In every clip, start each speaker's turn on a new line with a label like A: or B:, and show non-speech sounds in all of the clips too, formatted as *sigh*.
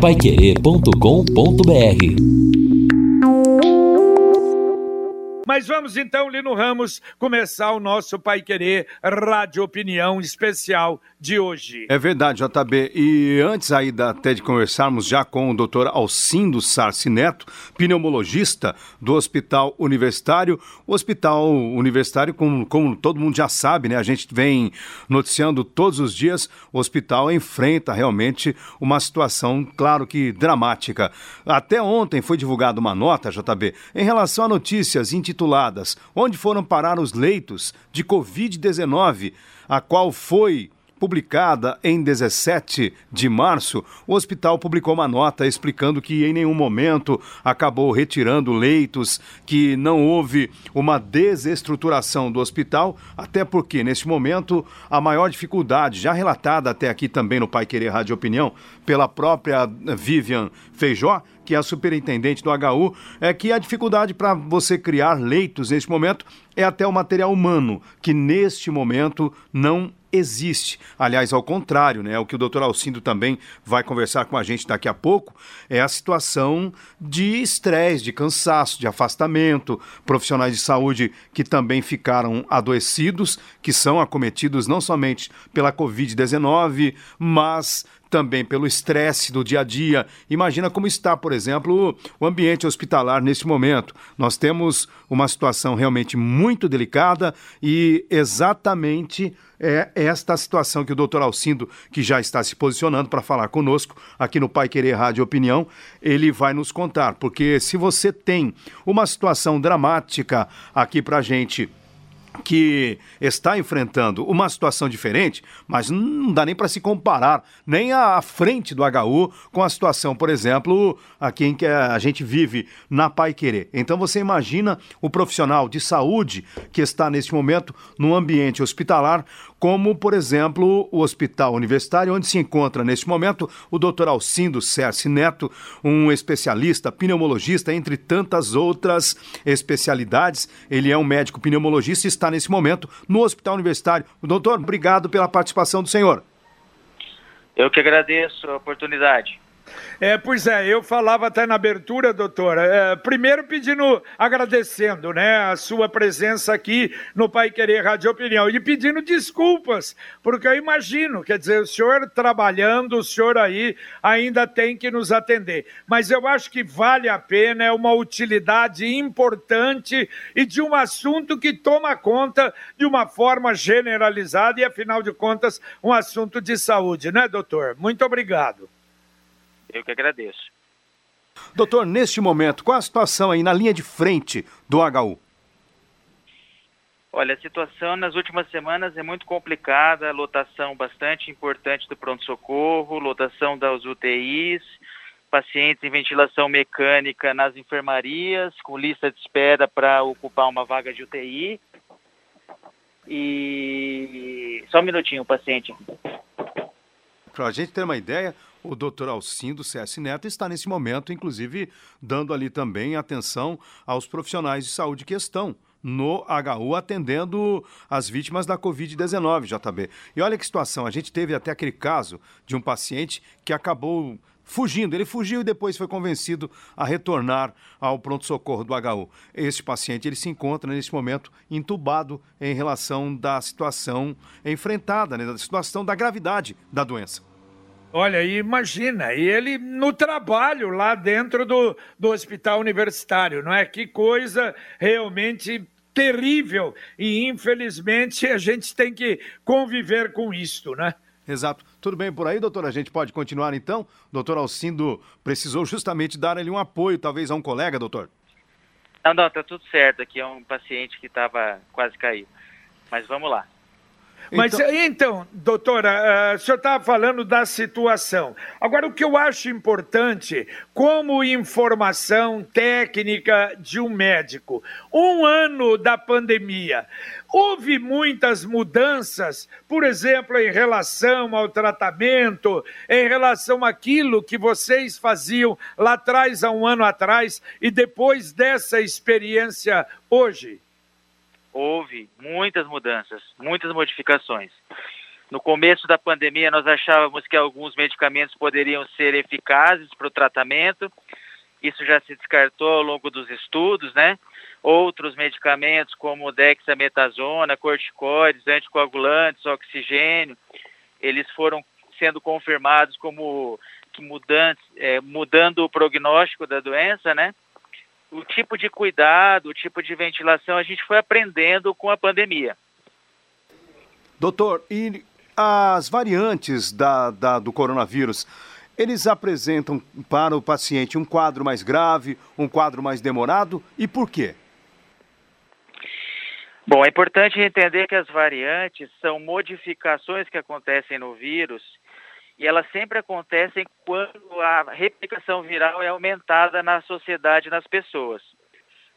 A: paiquerê.com.br
B: mas vamos então, Lino Ramos, começar o nosso Pai Querer Rádio Opinião especial de hoje.
C: É verdade, JB. E antes aí até de conversarmos já com o doutor Alcindo Sarci Neto, pneumologista do Hospital Universitário. O Hospital Universitário, como, como todo mundo já sabe, né? A gente vem noticiando todos os dias, o hospital enfrenta realmente uma situação, claro que dramática. Até ontem foi divulgada uma nota, JB, em relação a notícias intituladas Onde foram parar os leitos de Covid-19, a qual foi publicada em 17 de março, o hospital publicou uma nota explicando que em nenhum momento acabou retirando leitos, que não houve uma desestruturação do hospital, até porque neste momento a maior dificuldade, já relatada até aqui também no Pai Querer Rádio Opinião, pela própria Vivian Feijó, que é a superintendente do HU, é que a dificuldade para você criar leitos neste momento é até o material humano, que neste momento não existe. Aliás, ao contrário, né? O que o doutor Alcindo também vai conversar com a gente daqui a pouco é a situação de estresse, de cansaço, de afastamento, profissionais de saúde que também ficaram adoecidos, que são acometidos não somente pela Covid-19, mas também pelo estresse do dia a dia. Imagina como está, por exemplo, o ambiente hospitalar neste momento. Nós temos uma situação realmente muito delicada e exatamente é esta situação que o doutor Alcindo, que já está se posicionando para falar conosco aqui no Pai Querer Rádio Opinião, ele vai nos contar. Porque se você tem uma situação dramática aqui para a gente que está enfrentando uma situação diferente, mas não dá nem para se comparar nem à frente do HU com a situação, por exemplo, aqui em que a gente vive na Pai Querer. Então você imagina o profissional de saúde que está neste momento no ambiente hospitalar como, por exemplo, o Hospital Universitário, onde se encontra neste momento o Dr. Alcindo Cerci Neto, um especialista, pneumologista, entre tantas outras especialidades. Ele é um médico pneumologista e está nesse momento no Hospital Universitário. Doutor, obrigado pela participação do senhor.
D: Eu que agradeço a oportunidade.
B: É, pois é, eu falava até na abertura, doutora, é, primeiro pedindo, agradecendo, né, a sua presença aqui no Pai Querer Rádio Opinião e pedindo desculpas, porque eu imagino, quer dizer, o senhor trabalhando, o senhor aí ainda tem que nos atender, mas eu acho que vale a pena, é uma utilidade importante e de um assunto que toma conta de uma forma generalizada e, afinal de contas, um assunto de saúde, né, doutor? Muito obrigado.
D: Eu que agradeço.
C: Doutor, neste momento, qual a situação aí na linha de frente do HU?
D: Olha, a situação nas últimas semanas é muito complicada, lotação bastante importante do pronto-socorro, lotação das UTIs, pacientes em ventilação mecânica nas enfermarias, com lista de espera para ocupar uma vaga de UTI. E só um minutinho, paciente.
C: Para a gente ter uma ideia, o doutor Alcindo CS Neto está nesse momento, inclusive, dando ali também atenção aos profissionais de saúde que estão no HU atendendo as vítimas da Covid-19, JB. E olha que situação, a gente teve até aquele caso de um paciente que acabou fugindo. Ele fugiu e depois foi convencido a retornar ao pronto-socorro do HU. Este paciente ele se encontra neste momento entubado em relação da situação enfrentada, né, da situação da gravidade da doença.
B: Olha, imagina, e ele no trabalho lá dentro do, do hospital universitário, não é? Que coisa realmente terrível e infelizmente a gente tem que conviver com isto, né?
C: Exato. Tudo bem por aí, doutor? A gente pode continuar então? Doutor Alcindo precisou justamente dar ali um apoio, talvez a um colega, doutor?
D: Não, não, tá tudo certo. Aqui é um paciente que estava quase caído. Mas vamos lá.
B: Mas então, então doutora, uh, o senhor estava falando da situação. Agora, o que eu acho importante, como informação técnica de um médico, um ano da pandemia, houve muitas mudanças, por exemplo, em relação ao tratamento, em relação àquilo que vocês faziam lá atrás, há um ano atrás, e depois dessa experiência hoje?
D: Houve muitas mudanças, muitas modificações. No começo da pandemia, nós achávamos que alguns medicamentos poderiam ser eficazes para o tratamento. Isso já se descartou ao longo dos estudos, né? Outros medicamentos, como dexametasona, corticoides, anticoagulantes, oxigênio, eles foram sendo confirmados como mudantes, é, mudando o prognóstico da doença, né? O tipo de cuidado, o tipo de ventilação, a gente foi aprendendo com a pandemia.
C: Doutor, e as variantes da, da, do coronavírus, eles apresentam para o paciente um quadro mais grave, um quadro mais demorado e por quê?
D: Bom, é importante entender que as variantes são modificações que acontecem no vírus e elas sempre acontecem quando a replicação viral é aumentada na sociedade, nas pessoas.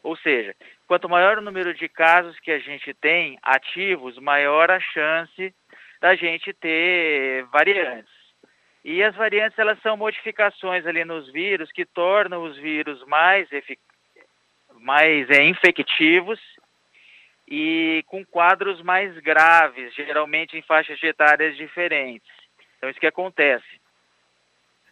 D: Ou seja, quanto maior o número de casos que a gente tem ativos, maior a chance da gente ter variantes. E as variantes elas são modificações ali nos vírus que tornam os vírus mais mais é, infectivos e com quadros mais graves, geralmente em faixas etárias diferentes. Então, isso que acontece.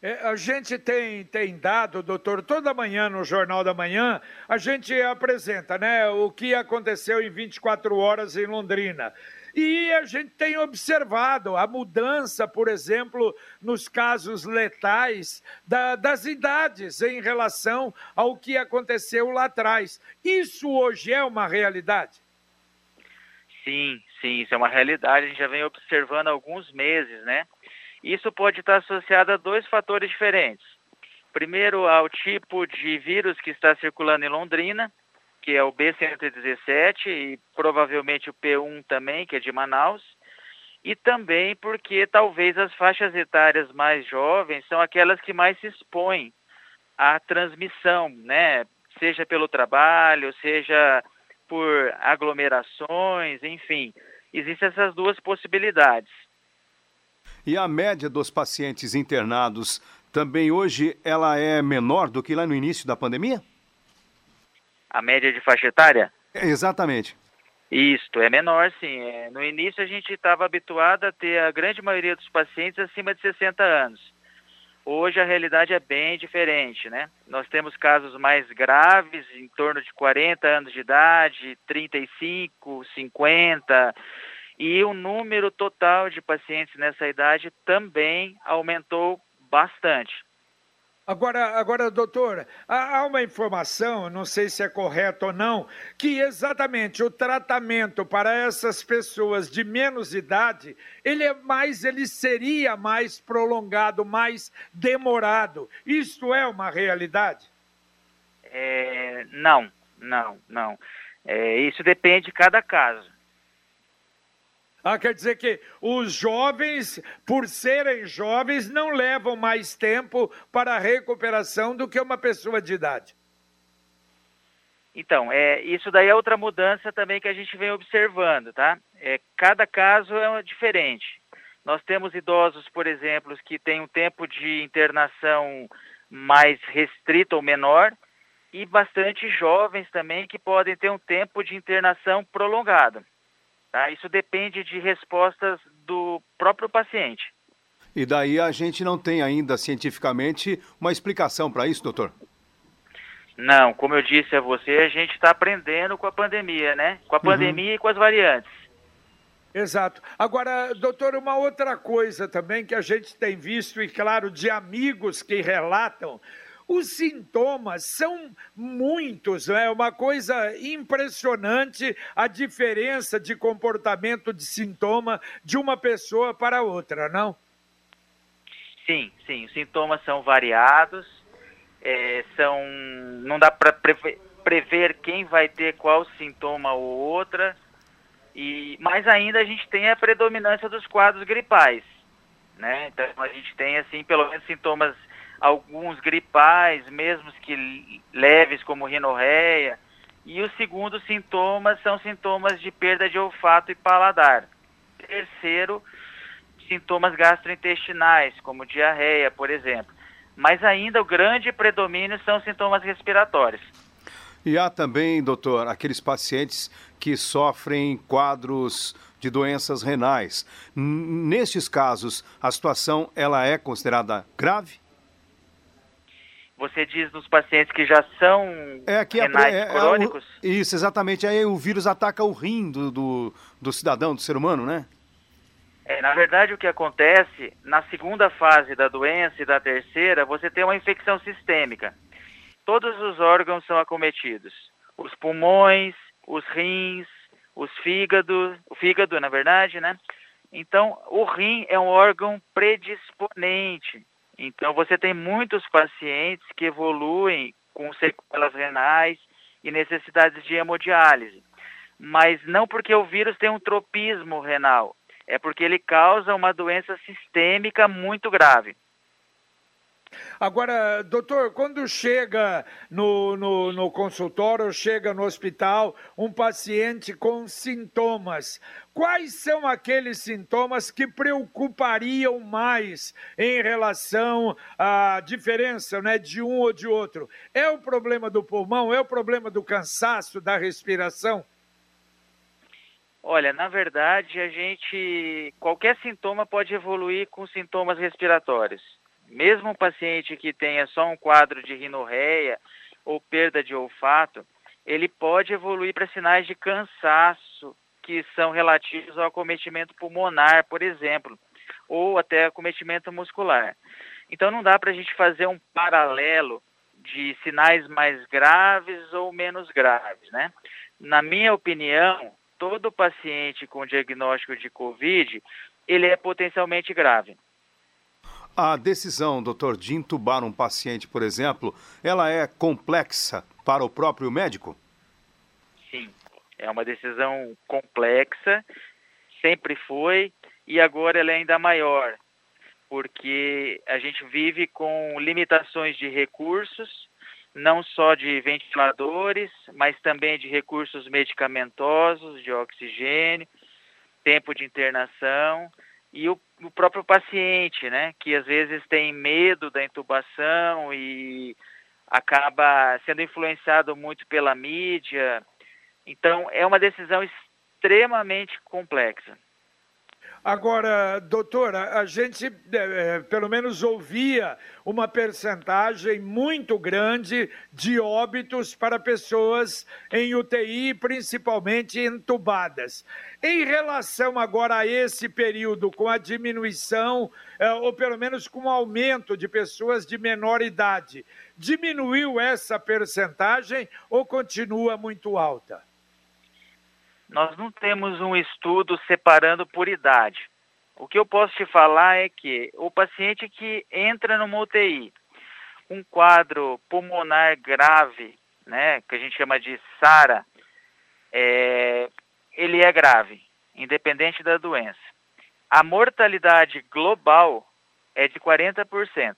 B: É, a gente tem, tem dado, doutor, toda manhã no Jornal da Manhã, a gente apresenta né, o que aconteceu em 24 horas em Londrina. E a gente tem observado a mudança, por exemplo, nos casos letais da, das idades em relação ao que aconteceu lá atrás. Isso hoje é uma realidade?
D: Sim, sim, isso é uma realidade. A gente já vem observando há alguns meses, né? Isso pode estar associado a dois fatores diferentes. Primeiro, ao tipo de vírus que está circulando em Londrina, que é o B117 e provavelmente o P1 também, que é de Manaus. E também porque talvez as faixas etárias mais jovens são aquelas que mais se expõem à transmissão, né? Seja pelo trabalho, seja por aglomerações, enfim. Existem essas duas possibilidades.
C: E a média dos pacientes internados também hoje ela é menor do que lá no início da pandemia?
D: A média de faixa etária?
C: É, exatamente.
D: Isto, é menor sim. É, no início a gente estava habituado a ter a grande maioria dos pacientes acima de 60 anos. Hoje a realidade é bem diferente, né? Nós temos casos mais graves, em torno de 40 anos de idade, 35, 50, e o número total de pacientes nessa idade também aumentou bastante.
B: Agora, agora, doutor, há uma informação, não sei se é correto ou não, que exatamente o tratamento para essas pessoas de menos idade, ele é mais, ele seria mais prolongado, mais demorado. Isto é uma realidade?
D: É, não, não, não. É, isso depende de cada caso.
B: Ah, quer dizer que os jovens, por serem jovens, não levam mais tempo para a recuperação do que uma pessoa de idade.
D: Então, é, isso daí é outra mudança também que a gente vem observando, tá? É, cada caso é diferente. Nós temos idosos, por exemplo, que têm um tempo de internação mais restrito ou menor, e bastante jovens também que podem ter um tempo de internação prolongado. Tá? Isso depende de respostas do próprio paciente.
C: E daí a gente não tem ainda cientificamente uma explicação para isso, doutor?
D: Não, como eu disse a você, a gente está aprendendo com a pandemia, né? Com a uhum. pandemia uhum. e com as variantes.
B: Exato. Agora, doutor, uma outra coisa também que a gente tem visto, e claro, de amigos que relatam, os sintomas são muitos, é uma coisa impressionante a diferença de comportamento de sintoma de uma pessoa para outra, não?
D: Sim, sim, os sintomas são variados, é, são não dá para prever quem vai ter qual sintoma ou outra, e mais ainda a gente tem a predominância dos quadros gripais, né? Então a gente tem assim pelo menos sintomas alguns gripais, mesmo que leves, como rinorreia. E os segundos sintomas são sintomas de perda de olfato e paladar. Terceiro, sintomas gastrointestinais, como diarreia, por exemplo. Mas ainda o grande predomínio são sintomas respiratórios.
C: E há também, doutor, aqueles pacientes que sofrem quadros de doenças renais. Nestes casos, a situação ela é considerada grave?
D: Você diz nos pacientes que já são é, que renais é, é, crônicos?
C: É, isso, exatamente. Aí o vírus ataca o rim do, do, do cidadão, do ser humano, né?
D: É, na verdade, o que acontece, na segunda fase da doença e da terceira, você tem uma infecção sistêmica. Todos os órgãos são acometidos. Os pulmões, os rins, os fígados, o fígado, na verdade, né? Então, o rim é um órgão predisponente. Então, você tem muitos pacientes que evoluem com sequelas renais e necessidades de hemodiálise. Mas não porque o vírus tem um tropismo renal, é porque ele causa uma doença sistêmica muito grave.
B: Agora, doutor, quando chega no, no, no, consultório, chega no hospital, um paciente com sintomas, quais são aqueles sintomas que preocupariam mais em relação à diferença né, de um ou de outro? É o problema do pulmão? É o problema do cansaço, da respiração?
D: Olha, na verdade, a gente. qualquer sintoma pode evoluir com sintomas respiratórios mesmo um paciente que tenha só um quadro de rinorreia ou perda de olfato, ele pode evoluir para sinais de cansaço que são relativos ao acometimento pulmonar, por exemplo, ou até acometimento muscular. Então não dá para a gente fazer um paralelo de sinais mais graves ou menos graves, né? Na minha opinião, todo paciente com diagnóstico de COVID, ele é potencialmente grave.
C: A decisão, doutor, de intubar um paciente, por exemplo, ela é complexa para o próprio médico?
D: Sim, é uma decisão complexa, sempre foi, e agora ela é ainda maior, porque a gente vive com limitações de recursos, não só de ventiladores, mas também de recursos medicamentosos, de oxigênio, tempo de internação e o, o, próprio paciente, né, que às vezes tem medo da intubação e acaba sendo influenciado muito pela mídia. Então, é uma decisão extremamente complexa.
B: Agora, doutora, a gente é, pelo menos ouvia uma percentagem muito grande de óbitos para pessoas em UTI, principalmente entubadas. Em relação agora a esse período, com a diminuição, é, ou pelo menos com o aumento de pessoas de menor idade, diminuiu essa percentagem ou continua muito alta?
D: Nós não temos um estudo separando por idade. O que eu posso te falar é que o paciente que entra numa UTI, um quadro pulmonar grave, né, que a gente chama de SARA, é, ele é grave, independente da doença. A mortalidade global é de 40%.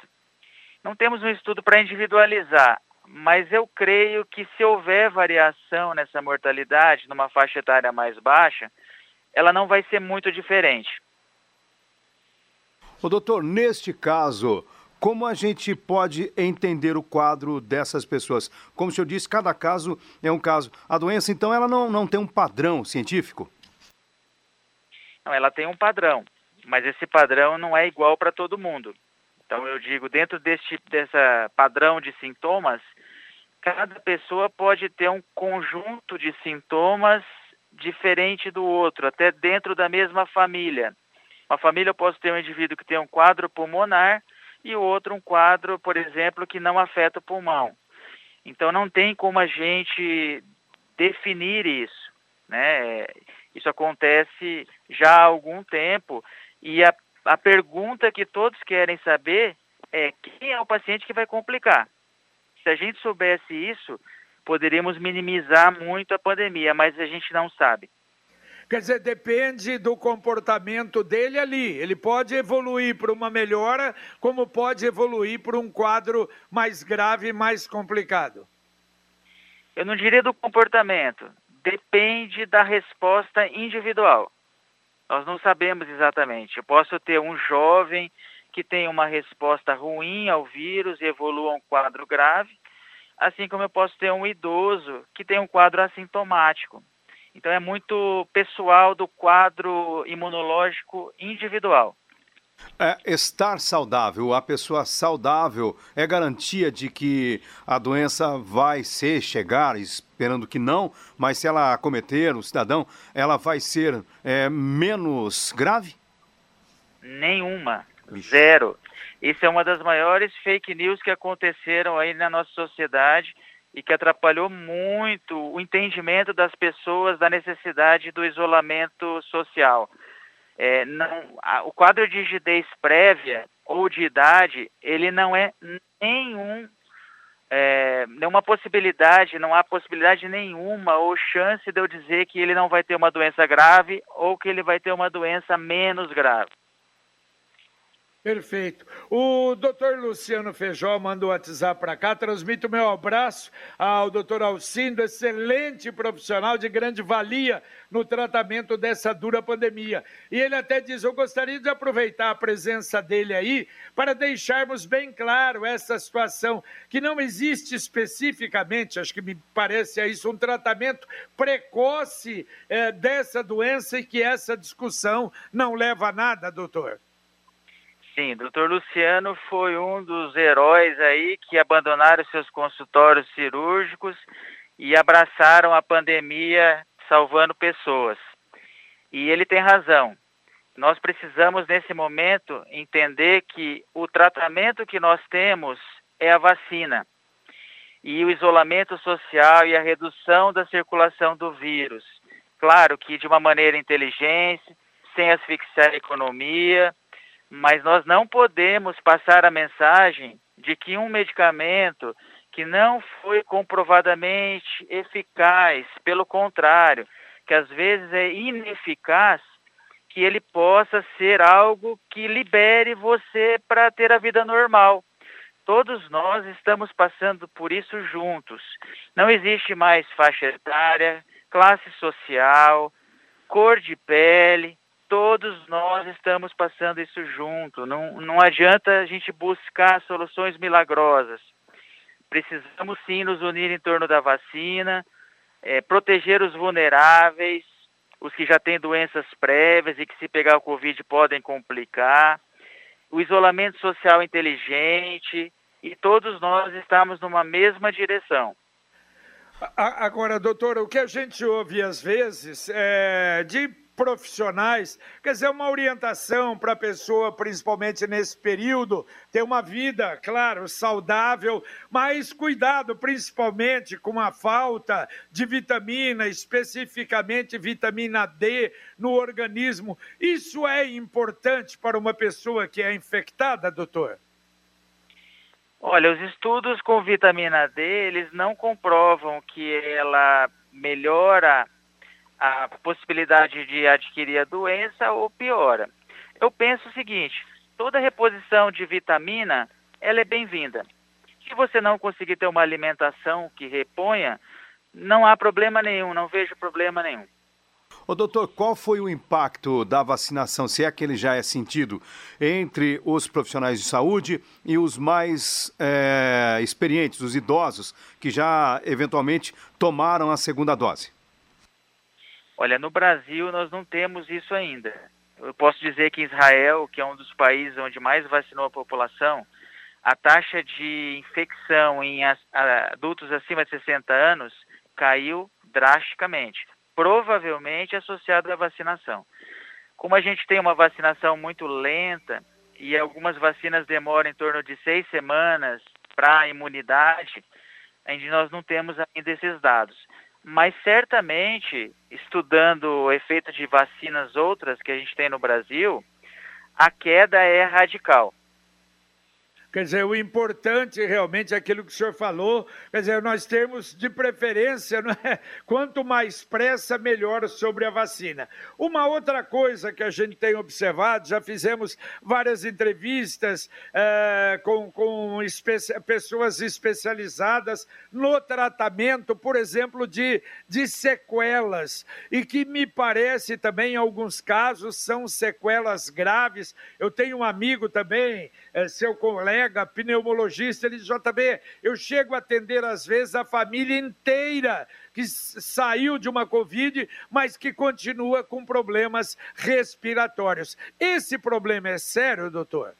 D: Não temos um estudo para individualizar, mas eu creio que se houver variação nessa mortalidade, numa faixa etária mais baixa, ela não vai ser muito diferente.
C: O doutor, neste caso, como a gente pode entender o quadro dessas pessoas? Como o senhor disse, cada caso é um caso. A doença, então, ela não, não tem um padrão científico?
D: Não, ela tem um padrão, mas esse padrão não é igual para todo mundo. Então eu digo, dentro desse dessa padrão de sintomas, cada pessoa pode ter um conjunto de sintomas diferente do outro, até dentro da mesma família. Uma família eu posso ter um indivíduo que tem um quadro pulmonar e o outro um quadro, por exemplo, que não afeta o pulmão. Então não tem como a gente definir isso, né? Isso acontece já há algum tempo e a a pergunta que todos querem saber é quem é o paciente que vai complicar. Se a gente soubesse isso, poderíamos minimizar muito a pandemia, mas a gente não sabe.
B: Quer dizer, depende do comportamento dele ali. Ele pode evoluir para uma melhora, como pode evoluir para um quadro mais grave, mais complicado.
D: Eu não diria do comportamento. Depende da resposta individual. Nós não sabemos exatamente. Eu posso ter um jovem que tem uma resposta ruim ao vírus e evolua um quadro grave, assim como eu posso ter um idoso que tem um quadro assintomático. Então é muito pessoal do quadro imunológico individual.
C: É, estar saudável, a pessoa saudável é garantia de que a doença vai ser, chegar, esperando que não, mas se ela acometer o cidadão, ela vai ser é, menos grave?
D: Nenhuma, zero. Isso é uma das maiores fake news que aconteceram aí na nossa sociedade e que atrapalhou muito o entendimento das pessoas da necessidade do isolamento social. É, não, a, o quadro de rigidez prévia ou de idade, ele não é nenhum, é, nenhuma possibilidade, não há possibilidade nenhuma ou chance de eu dizer que ele não vai ter uma doença grave ou que ele vai ter uma doença menos grave.
B: Perfeito. O doutor Luciano Feijó mandou o WhatsApp para cá. Transmito meu abraço ao doutor Alcindo, excelente profissional de grande valia no tratamento dessa dura pandemia. E ele até diz: Eu gostaria de aproveitar a presença dele aí para deixarmos bem claro essa situação, que não existe especificamente, acho que me parece isso, um tratamento precoce é, dessa doença e que essa discussão não leva a nada, doutor.
D: Sim, doutor Luciano foi um dos heróis aí que abandonaram seus consultórios cirúrgicos e abraçaram a pandemia salvando pessoas. E ele tem razão. Nós precisamos, nesse momento, entender que o tratamento que nós temos é a vacina. E o isolamento social e a redução da circulação do vírus. Claro que de uma maneira inteligente, sem asfixiar a economia, mas nós não podemos passar a mensagem de que um medicamento que não foi comprovadamente eficaz, pelo contrário, que às vezes é ineficaz, que ele possa ser algo que libere você para ter a vida normal. Todos nós estamos passando por isso juntos. Não existe mais faixa etária, classe social, cor de pele, todos nós estamos passando isso junto. Não, não adianta a gente buscar soluções milagrosas. Precisamos sim nos unir em torno da vacina, é, proteger os vulneráveis, os que já têm doenças prévias e que se pegar o Covid podem complicar, o isolamento social inteligente, e todos nós estamos numa mesma direção.
B: Agora, doutora, o que a gente ouve às vezes é de profissionais, quer dizer, uma orientação para a pessoa, principalmente nesse período, ter uma vida, claro, saudável, mas cuidado principalmente com a falta de vitamina, especificamente vitamina D no organismo. Isso é importante para uma pessoa que é infectada, doutor?
D: Olha, os estudos com vitamina D, eles não comprovam que ela melhora a possibilidade de adquirir a doença ou piora. Eu penso o seguinte, toda reposição de vitamina, ela é bem-vinda. Se você não conseguir ter uma alimentação que reponha, não há problema nenhum, não vejo problema nenhum.
C: Ô, doutor, qual foi o impacto da vacinação, se é que ele já é sentido, entre os profissionais de saúde e os mais é, experientes, os idosos, que já eventualmente tomaram a segunda dose?
D: Olha, no Brasil nós não temos isso ainda. Eu posso dizer que Israel, que é um dos países onde mais vacinou a população, a taxa de infecção em adultos acima de 60 anos caiu drasticamente, provavelmente associado à vacinação. Como a gente tem uma vacinação muito lenta e algumas vacinas demoram em torno de seis semanas para a imunidade, ainda nós não temos ainda esses dados mas certamente, estudando o efeito de vacinas outras que a gente tem no Brasil, a queda é radical.
B: Quer dizer, o importante realmente é aquilo que o senhor falou, quer dizer, nós temos de preferência, não é? *laughs* quanto mais pressa, melhor sobre a vacina. Uma outra coisa que a gente tem observado, já fizemos várias entrevistas é, com, com espe pessoas especializadas no tratamento, por exemplo, de, de sequelas, e que me parece também, em alguns casos, são sequelas graves. Eu tenho um amigo também seu colega pneumologista, ele diz, JB, eu chego a atender às vezes a família inteira que saiu de uma Covid, mas que continua com problemas respiratórios. Esse problema é sério, doutor?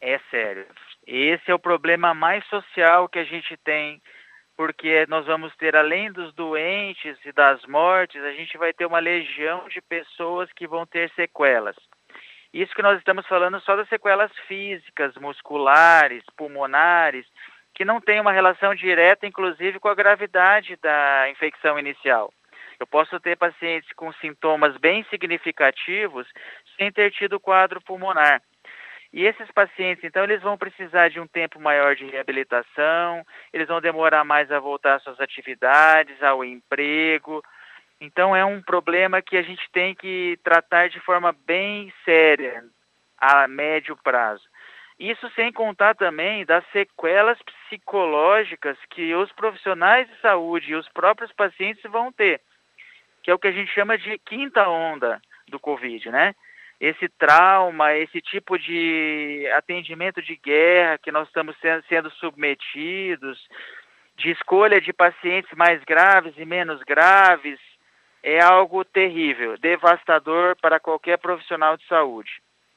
D: É sério. Esse é o problema mais social que a gente tem porque nós vamos ter, além dos doentes e das mortes, a gente vai ter uma legião de pessoas que vão ter sequelas. Isso que nós estamos falando só das sequelas físicas, musculares, pulmonares, que não tem uma relação direta, inclusive, com a gravidade da infecção inicial. Eu posso ter pacientes com sintomas bem significativos sem ter tido quadro pulmonar. E esses pacientes, então, eles vão precisar de um tempo maior de reabilitação, eles vão demorar mais a voltar às suas atividades, ao emprego. Então, é um problema que a gente tem que tratar de forma bem séria, a médio prazo. Isso sem contar também das sequelas psicológicas que os profissionais de saúde e os próprios pacientes vão ter, que é o que a gente chama de quinta onda do Covid, né? esse trauma, esse tipo de atendimento de guerra que nós estamos sendo submetidos, de escolha de pacientes mais graves e menos graves, é algo terrível, devastador para qualquer profissional de saúde.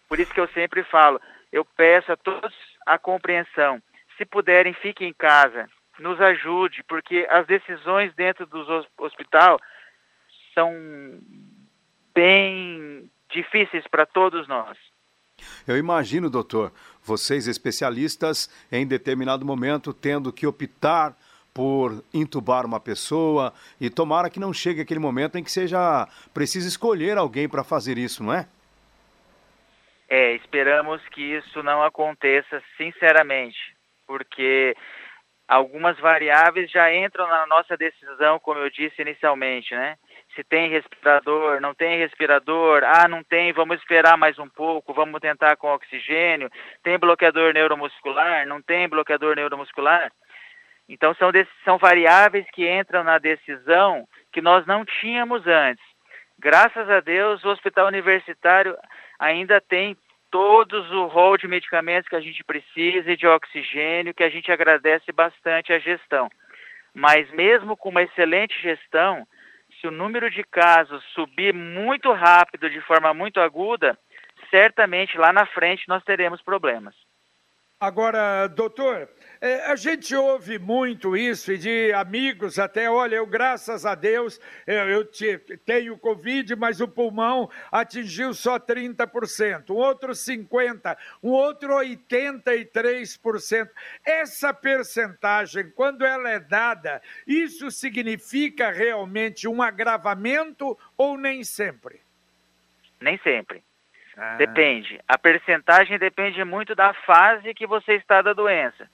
D: Por isso que eu sempre falo, eu peço a todos a compreensão. Se puderem, fiquem em casa, nos ajude, porque as decisões dentro do hospital são bem difíceis para todos nós.
C: Eu imagino, doutor, vocês especialistas, em determinado momento, tendo que optar por intubar uma pessoa e tomara que não chegue aquele momento em que seja preciso escolher alguém para fazer isso, não é?
D: É, esperamos que isso não aconteça, sinceramente, porque algumas variáveis já entram na nossa decisão, como eu disse inicialmente, né? se tem respirador, não tem respirador, ah, não tem, vamos esperar mais um pouco, vamos tentar com oxigênio, tem bloqueador neuromuscular, não tem bloqueador neuromuscular. Então são, são variáveis que entram na decisão que nós não tínhamos antes. Graças a Deus, o hospital universitário ainda tem todos o rol de medicamentos que a gente precisa e de oxigênio, que a gente agradece bastante a gestão. Mas mesmo com uma excelente gestão, se o número de casos subir muito rápido, de forma muito aguda, certamente lá na frente nós teremos problemas.
B: Agora, doutor, é, a gente ouve muito isso e de amigos até, olha, eu graças a Deus, eu, eu te, tenho Covid, mas o pulmão atingiu só 30%, um outro 50%, um outro 83%. Essa percentagem, quando ela é dada, isso significa realmente um agravamento ou nem sempre?
D: Nem sempre. Ah. Depende. A percentagem depende muito da fase que você está da doença.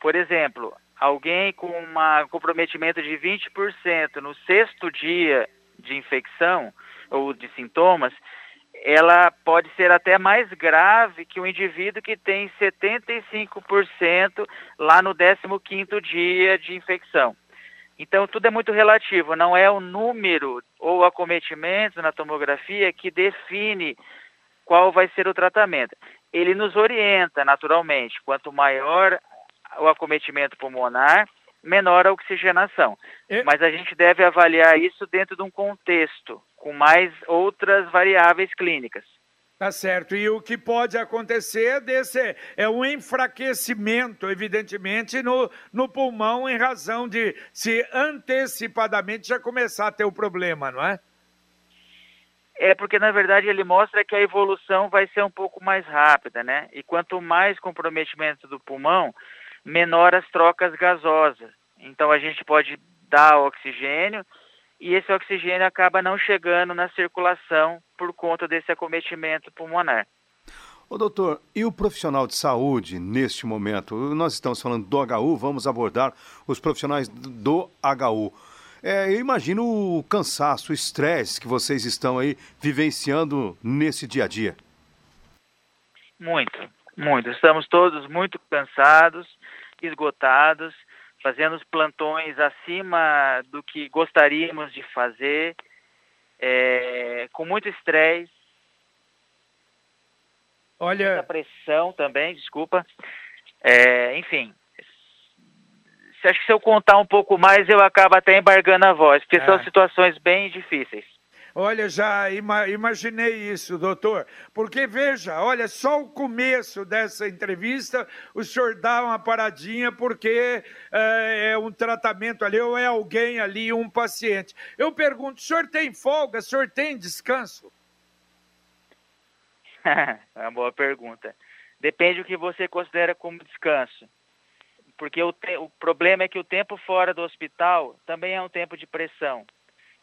D: Por exemplo, alguém com um comprometimento de 20% no sexto dia de infecção ou de sintomas, ela pode ser até mais grave que o indivíduo que tem 75% lá no 15º dia de infecção. Então, tudo é muito relativo, não é o número ou acometimento na tomografia que define qual vai ser o tratamento. Ele nos orienta naturalmente, quanto maior o acometimento pulmonar, menor a oxigenação. E... Mas a gente deve avaliar isso dentro de um contexto, com mais outras variáveis clínicas.
B: Tá certo. E o que pode acontecer desse é um enfraquecimento, evidentemente, no, no pulmão, em razão de se antecipadamente já começar a ter o problema, não é?
D: É porque, na verdade, ele mostra que a evolução vai ser um pouco mais rápida, né? E quanto mais comprometimento do pulmão, menor as trocas gasosas. Então, a gente pode dar oxigênio e esse oxigênio acaba não chegando na circulação por conta desse acometimento pulmonar.
C: Ô doutor, e o profissional de saúde neste momento? Nós estamos falando do HU, vamos abordar os profissionais do HU. É, eu imagino o cansaço, o estresse que vocês estão aí vivenciando nesse dia a dia.
D: Muito, muito. Estamos todos muito cansados, esgotados, fazendo os plantões acima do que gostaríamos de fazer, é, com muito estresse. Olha... Muita pressão também, desculpa. É, enfim, acho que se eu contar um pouco mais, eu acabo até embargando a voz, porque é. são situações bem difíceis.
B: Olha, já ima imaginei isso, doutor. Porque veja, olha, só o começo dessa entrevista, o senhor dá uma paradinha porque é, é um tratamento ali, ou é alguém ali, um paciente. Eu pergunto, o senhor tem folga? O senhor tem descanso? *laughs*
D: é uma boa pergunta. Depende do que você considera como descanso. Porque o, te, o problema é que o tempo fora do hospital também é um tempo de pressão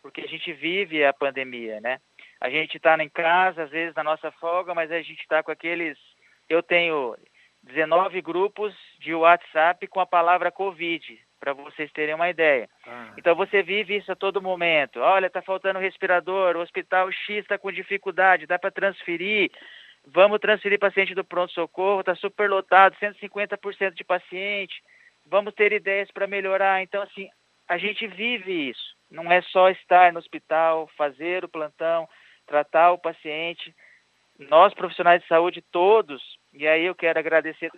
D: porque a gente vive a pandemia, né? A gente está em casa, às vezes na nossa folga, mas a gente está com aqueles. Eu tenho 19 grupos de WhatsApp com a palavra Covid, para vocês terem uma ideia. Ah. Então você vive isso a todo momento. Olha, está faltando respirador, o hospital X está com dificuldade, dá para transferir. Vamos transferir paciente do pronto-socorro, está superlotado, 150% de paciente. Vamos ter ideias para melhorar. Então, assim, a gente vive isso. Não é só estar no hospital, fazer o plantão, tratar o paciente. Nós, profissionais de saúde, todos, e aí eu quero agradecer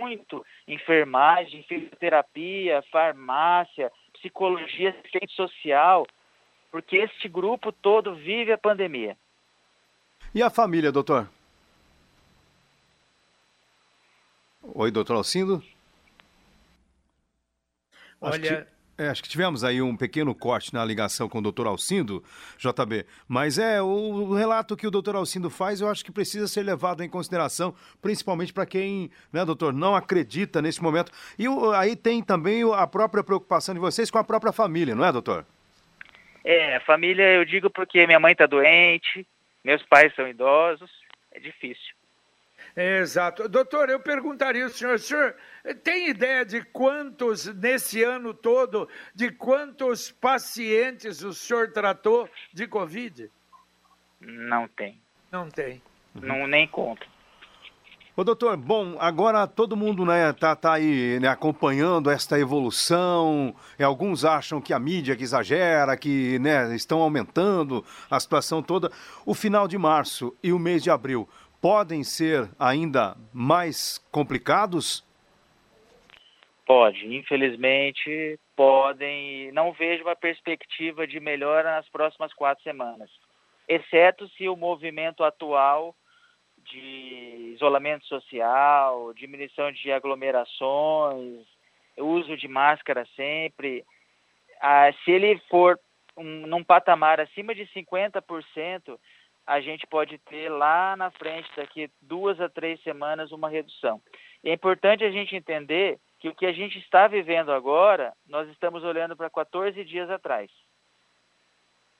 D: muito enfermagem, fisioterapia, farmácia, psicologia, assistente social, porque este grupo todo vive a pandemia.
C: E a família, doutor? Oi, doutor Alcindo? Olha, é, acho que tivemos aí um pequeno corte na ligação com o doutor Alcindo, JB, mas é o, relato que o doutor Alcindo faz, eu acho que precisa ser levado em consideração, principalmente para quem, né, doutor, não acredita nesse momento. E o, aí tem também a própria preocupação de vocês com a própria família, não é, doutor?
D: É, família eu digo porque minha mãe está doente, meus pais são idosos, é difícil.
B: Exato. Doutor, eu perguntaria ao senhor, o senhor tem ideia de quantos, nesse ano todo, de quantos pacientes o senhor tratou de Covid?
D: Não tem.
B: Não tem.
D: Não, nem conta.
C: Ô doutor, bom, agora todo mundo né, tá, tá aí né, acompanhando esta evolução. E alguns acham que a mídia que exagera, que né, estão aumentando a situação toda. O final de março e o mês de abril podem ser ainda mais complicados?
D: Pode, infelizmente podem. Não vejo uma perspectiva de melhora nas próximas quatro semanas, exceto se o movimento atual de isolamento social, diminuição de aglomerações, uso de máscara sempre, ah, se ele for um, num patamar acima de 50%, a gente pode ter lá na frente, daqui duas a três semanas, uma redução. É importante a gente entender que o que a gente está vivendo agora, nós estamos olhando para 14 dias atrás.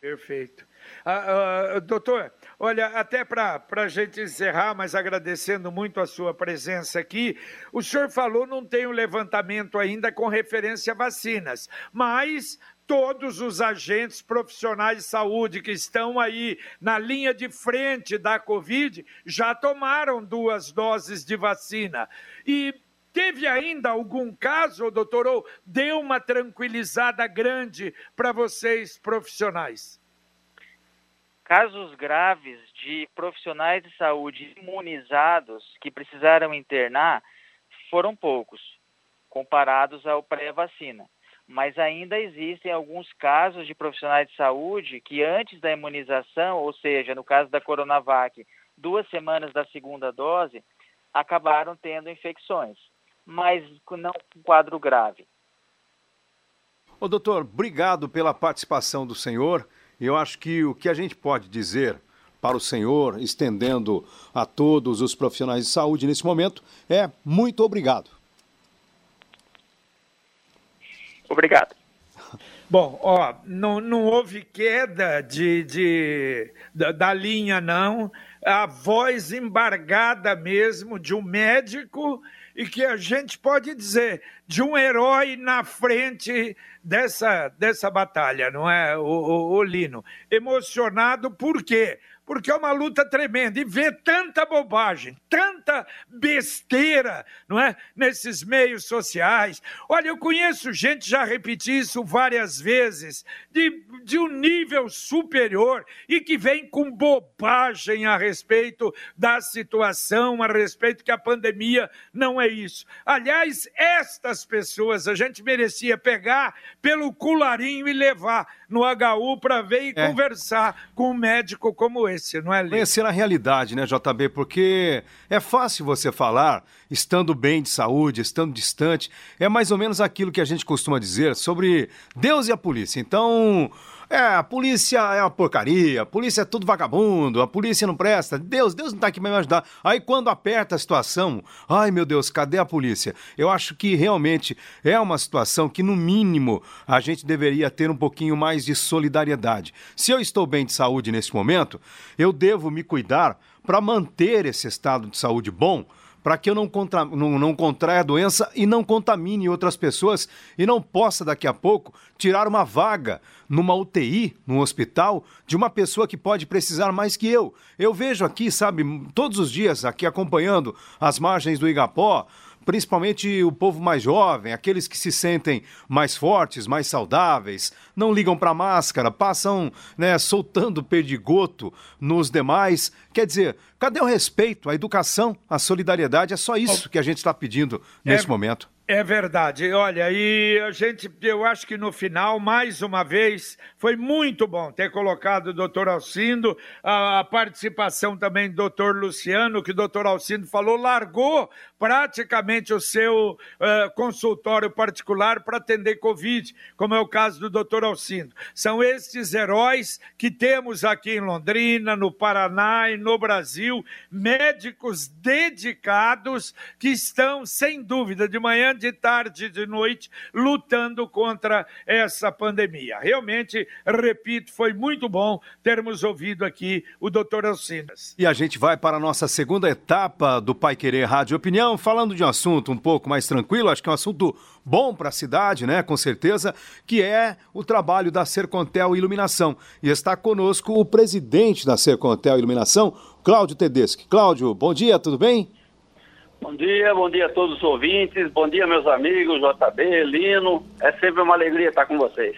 B: Perfeito. Ah, ah, doutor, olha, até para a gente encerrar, mas agradecendo muito a sua presença aqui, o senhor falou não tem um levantamento ainda com referência a vacinas, mas todos os agentes profissionais de saúde que estão aí na linha de frente da Covid já tomaram duas doses de vacina. E Teve ainda algum caso, doutor, ou deu uma tranquilizada grande para vocês profissionais?
D: Casos graves de profissionais de saúde imunizados que precisaram internar foram poucos, comparados ao pré-vacina mas ainda existem alguns casos de profissionais de saúde que antes da imunização, ou seja, no caso da Coronavac, duas semanas da segunda dose, acabaram tendo infecções, mas não com quadro grave.
C: Ô, doutor, obrigado pela participação do senhor. Eu acho que o que a gente pode dizer para o senhor, estendendo a todos os profissionais de saúde nesse momento, é muito obrigado.
D: Obrigado.
B: Bom, ó, não, não houve queda de, de da, da, linha, não. A voz embargada mesmo de um médico e que a gente pode dizer de um herói na frente dessa, dessa batalha, não é, o, o, o Lino? Emocionado por quê? Porque é uma luta tremenda. E ver tanta bobagem, tanta besteira, não é? Nesses meios sociais. Olha, eu conheço gente, já repeti isso várias vezes, de, de um nível superior e que vem com bobagem a respeito da situação, a respeito que a pandemia não é isso. Aliás, estas pessoas a gente merecia pegar pelo cularinho e levar no HU para ver e é. conversar com um médico como esse, não é, Lê?
C: Conhecer a realidade, né, JB? Porque é fácil você falar estando bem de saúde, estando distante. É mais ou menos aquilo que a gente costuma dizer sobre Deus e a polícia. Então, é, a polícia é uma porcaria, a polícia é tudo vagabundo, a polícia não presta, Deus, Deus não tá aqui para me ajudar. Aí quando aperta a situação, ai meu Deus, cadê a polícia? Eu acho que realmente é uma situação que, no mínimo, a gente deveria ter um pouquinho mais de solidariedade. Se eu estou bem de saúde nesse momento, eu devo me cuidar para manter esse estado de saúde bom para que eu não, contra, não, não contraia a doença e não contamine outras pessoas e não possa daqui a pouco tirar uma vaga numa UTI, num hospital, de uma pessoa que pode precisar mais que eu. Eu vejo aqui, sabe, todos os dias aqui acompanhando as margens do Igapó, principalmente o povo mais jovem, aqueles que se sentem mais fortes, mais saudáveis, não ligam para máscara, passam né, soltando perdigoto nos demais. Quer dizer, cadê o respeito, a educação, a solidariedade? É só isso que a gente está pedindo nesse é, momento.
B: É verdade. Olha, e a gente, eu acho que no final, mais uma vez, foi muito bom ter colocado o doutor Alcindo, a, a participação também do doutor Luciano, que o doutor Alcindo falou, largou praticamente o seu uh, consultório particular para atender Covid, como é o caso do doutor Alcindo. São estes heróis que temos aqui em Londrina, no Paraná e no Brasil, médicos dedicados que estão, sem dúvida, de manhã de tarde de noite lutando contra essa pandemia. Realmente, repito, foi muito bom termos ouvido aqui o doutor Alcinas.
C: E a gente vai para a nossa segunda etapa do Pai Querer Rádio Opinião, falando de um assunto um pouco mais tranquilo, acho que é um assunto bom para a cidade, né? Com certeza, que é o trabalho da Sercontel Iluminação. E está conosco o presidente da Sercontel Iluminação, Cláudio Tedeschi. Cláudio, bom dia, tudo bem?
E: Bom dia, bom dia a todos os ouvintes, bom dia meus amigos, JB, Lino, é sempre uma alegria estar com vocês.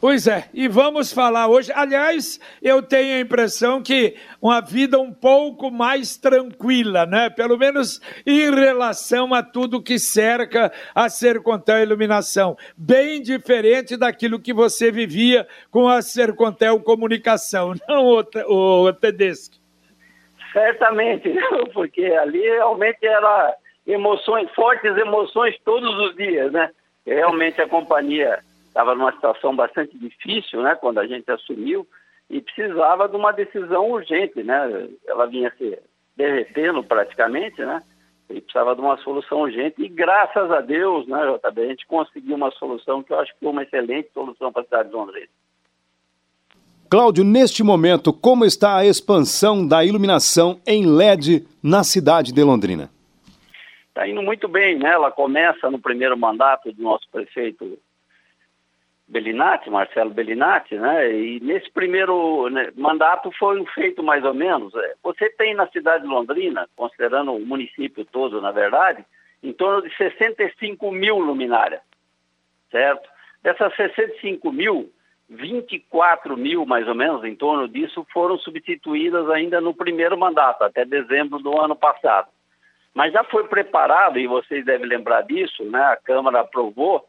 B: Pois é, e vamos falar hoje. Aliás, eu tenho a impressão que uma vida um pouco mais tranquila, né? Pelo menos em relação a tudo que cerca a Sercontel Iluminação. Bem diferente daquilo que você vivia com a Sercontel Comunicação, *laughs* não, o, o Tedeschi?
E: Certamente, *laughs* porque ali realmente era emoções, fortes emoções todos os dias, né? Realmente a companhia estava numa situação bastante difícil, né? Quando a gente assumiu e precisava de uma decisão urgente, né? Ela vinha se derretendo praticamente, né? E precisava de uma solução urgente e graças a Deus, né, JB, a gente conseguiu uma solução que eu acho que foi uma excelente solução para a cidade de Londrina.
C: Cláudio, neste momento, como está a expansão da iluminação em LED na cidade de Londrina?
E: Está indo muito bem, né? Ela começa no primeiro mandato do nosso prefeito Bellinati, Marcelo Bellinati, né? E nesse primeiro né, mandato foi feito mais ou menos. É, você tem na cidade de Londrina, considerando o município todo, na verdade, em torno de 65 mil luminárias, certo? Dessas 65 mil, 24 mil, mais ou menos, em torno disso, foram substituídas ainda no primeiro mandato, até dezembro do ano passado. Mas já foi preparado, e vocês devem lembrar disso, né? a Câmara aprovou,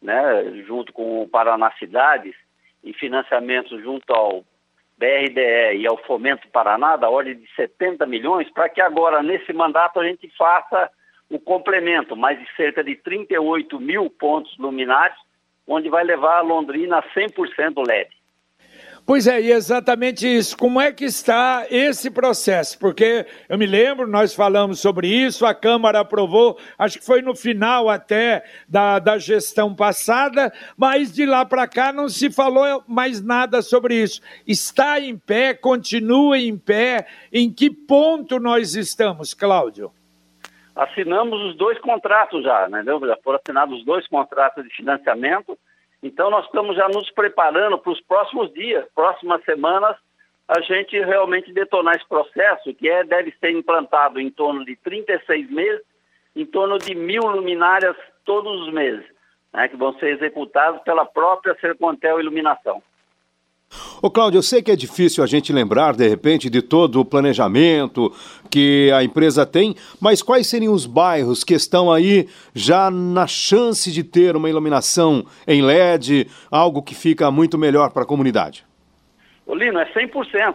E: né, junto com o Paraná Cidades, e financiamentos junto ao BRDE e ao Fomento Paraná, da ordem de 70 milhões, para que agora, nesse mandato, a gente faça o complemento, mais de cerca de 38 mil pontos luminares, onde vai levar a Londrina a 100% LED.
B: Pois é, e exatamente isso. Como é que está esse processo? Porque eu me lembro, nós falamos sobre isso, a Câmara aprovou, acho que foi no final até da, da gestão passada, mas de lá para cá não se falou mais nada sobre isso. Está em pé, continua em pé. Em que ponto nós estamos, Cláudio?
E: Assinamos os dois contratos já, né? Já foram assinados os dois contratos de financiamento. Então nós estamos já nos preparando para os próximos dias, próximas semanas, a gente realmente detonar esse processo, que é, deve ser implantado em torno de 36 meses, em torno de mil luminárias todos os meses, né, que vão ser executadas pela própria Sercontel Iluminação.
C: Ô Cláudio, eu sei que é difícil a gente lembrar, de repente, de todo o planejamento que a empresa tem, mas quais seriam os bairros que estão aí já na chance de ter uma iluminação em LED, algo que fica muito melhor para a comunidade?
E: Ô Lino, é 100%.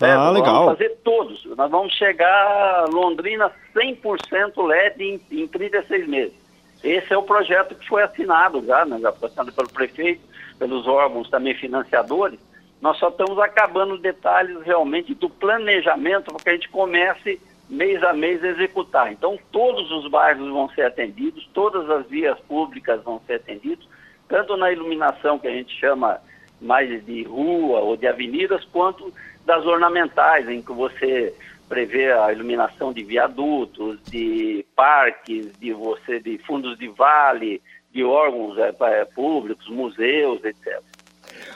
C: Ah,
E: é, nós
C: legal.
E: Vamos fazer todos. Nós vamos chegar a Londrina 100% LED em, em 36 meses. Esse é o projeto que foi assinado já, né, já foi assinado pelo prefeito, pelos órgãos também financiadores. Nós só estamos acabando detalhes realmente do planejamento para que a gente comece mês a mês a executar. Então, todos os bairros vão ser atendidos, todas as vias públicas vão ser atendidas, tanto na iluminação que a gente chama mais de rua ou de avenidas, quanto das ornamentais, em que você prevê a iluminação de viadutos, de parques, de você de fundos de vale, de órgãos é, públicos, museus, etc.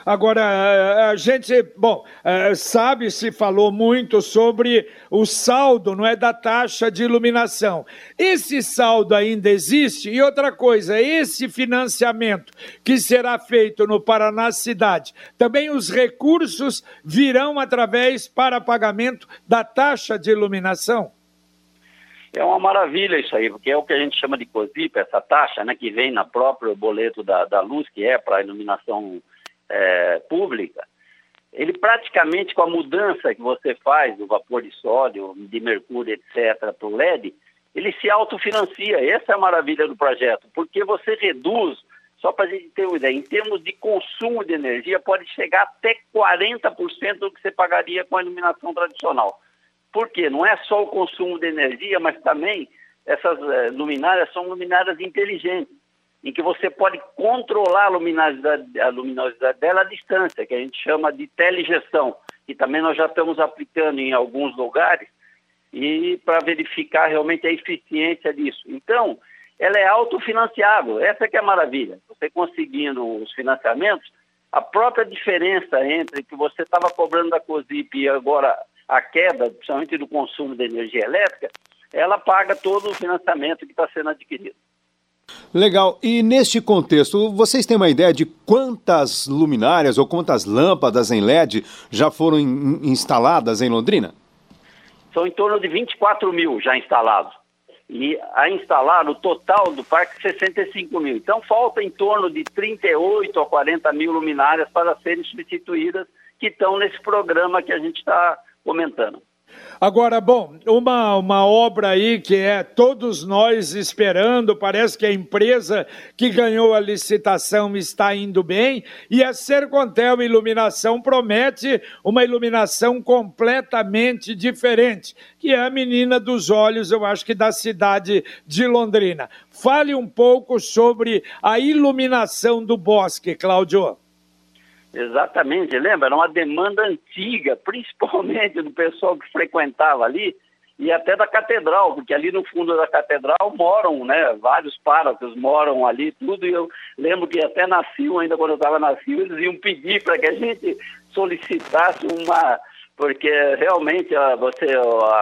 B: Agora, eh, a gente, bom, eh, sabe, se falou muito sobre o saldo, não é, da taxa de iluminação. Esse saldo ainda existe? E outra coisa, esse financiamento que será feito no Paraná Cidade, também os recursos virão através para pagamento da taxa de iluminação?
E: É uma maravilha isso aí, porque é o que a gente chama de COSIP, essa taxa, né, que vem na próprio boleto da, da luz, que é para iluminação é, pública, ele praticamente com a mudança que você faz do vapor de sódio, de mercúrio, etc., para o LED, ele se autofinancia. Essa é a maravilha do projeto, porque você reduz, só para a gente ter uma ideia, em termos de consumo de energia, pode chegar até 40% do que você pagaria com a iluminação tradicional. Por quê? Não é só o consumo de energia, mas também essas é, luminárias são luminárias inteligentes em que você pode controlar a luminosidade, a luminosidade dela à distância, que a gente chama de telegestão, que também nós já estamos aplicando em alguns lugares, e para verificar realmente a eficiência disso. Então, ela é autofinanciável, essa que é a maravilha. Você conseguindo os financiamentos, a própria diferença entre que você estava cobrando da COSIP e agora a queda, principalmente do consumo de energia elétrica, ela paga todo o financiamento que está sendo adquirido.
C: Legal. E neste contexto, vocês têm uma ideia de quantas luminárias ou quantas lâmpadas em LED já foram in instaladas em Londrina?
E: São em torno de 24 mil já instalados. E a instalar o total do parque 65 mil. Então falta em torno de 38 a 40 mil luminárias para serem substituídas que estão nesse programa que a gente está comentando.
B: Agora, bom, uma, uma obra aí que é todos nós esperando, parece que a empresa que ganhou a licitação está indo bem, e a Sercontel Iluminação promete uma iluminação completamente diferente, que é a menina dos olhos, eu acho que da cidade de Londrina. Fale um pouco sobre a iluminação do bosque, Cláudio.
E: Exatamente, lembra? Era uma demanda antiga, *laughs* principalmente do pessoal que frequentava ali e até da catedral, porque ali no fundo da catedral moram, né, vários párocos moram ali, tudo, e eu lembro que até nasciam, ainda quando eu estava nascido, eles iam pedir para que a gente solicitasse uma, porque realmente você,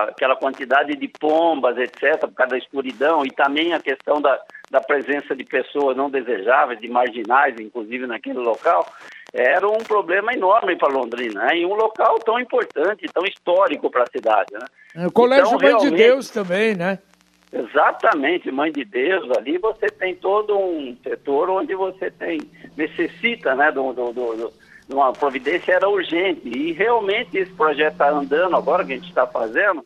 E: aquela quantidade de pombas, etc., por causa da escuridão, e também a questão da, da presença de pessoas não desejáveis, de marginais, inclusive naquele local, era um problema enorme para Londrina, né? em um local tão importante, tão histórico para a cidade. Né?
B: É, o Colégio então, Mãe realmente... de Deus também, né?
E: Exatamente, Mãe de Deus, ali você tem todo um setor onde você tem, necessita né, do, do, do, de uma providência, era urgente. E realmente esse projeto está andando agora, que a gente está fazendo,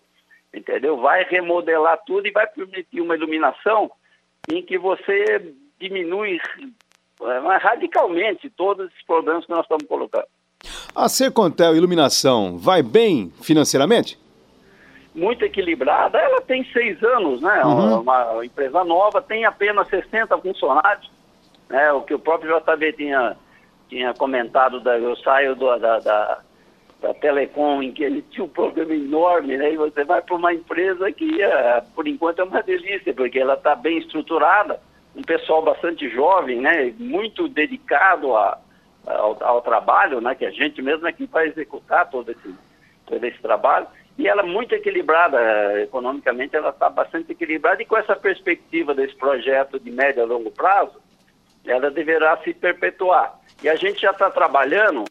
E: entendeu? Vai remodelar tudo e vai permitir uma iluminação em que você diminui é, radicalmente todos esses problemas que nós estamos colocando.
C: A Sercontel Iluminação vai bem financeiramente?
E: Muito equilibrada. Ela tem seis anos, né? Uhum. Uma, uma, empresa nova, tem apenas 60 funcionários. Né? O que o próprio JB tinha, tinha comentado, da, eu saio do, da, da, da Telecom, em que ele tinha um problema enorme, né? E você vai para uma empresa que, é, por enquanto, é uma delícia, porque ela está bem estruturada um pessoal bastante jovem, né, muito dedicado a, ao, ao, trabalho, né, que a gente mesmo é que vai executar todo esse, todo esse trabalho, e ela é muito equilibrada, eh, economicamente ela está bastante equilibrada, e com essa perspectiva desse projeto de médio a longo prazo, ela deverá se perpetuar. E a gente já está trabalhando